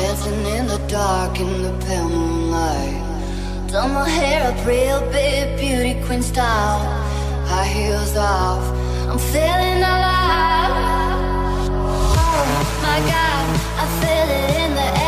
dancing in the dark in the pale moonlight. Done my hair up real big, beauty queen style. High heels off, I'm feeling alive. Oh my God, I feel it in the air,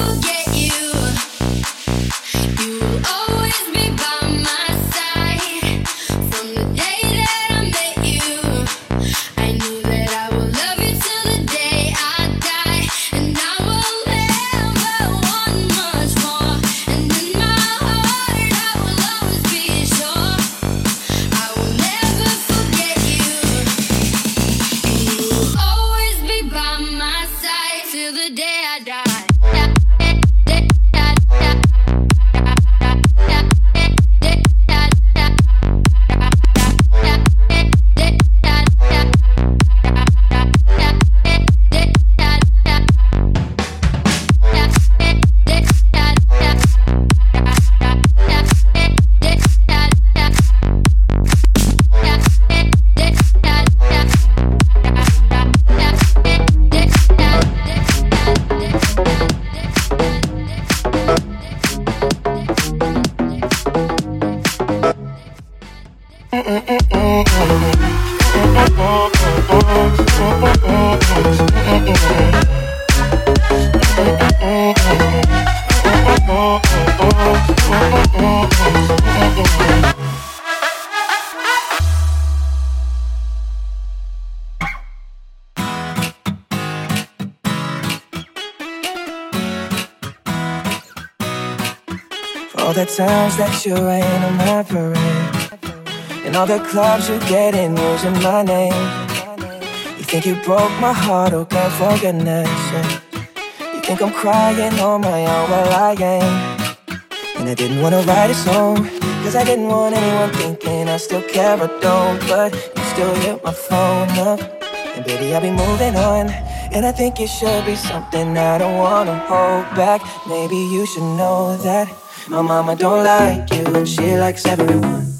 forget you. You always be by all the times that you rain on my And all the clubs you get in using my name. You think you broke my heart, oh girl, for goodness sake You think I'm crying on my own, well I ain't And I didn't wanna write a song Cause I didn't want anyone thinking I still care or don't. But you still hit my phone up. And baby, I'll be moving on. And I think it should be something I don't wanna hold back. Maybe you should know that My mama don't like you and she likes everyone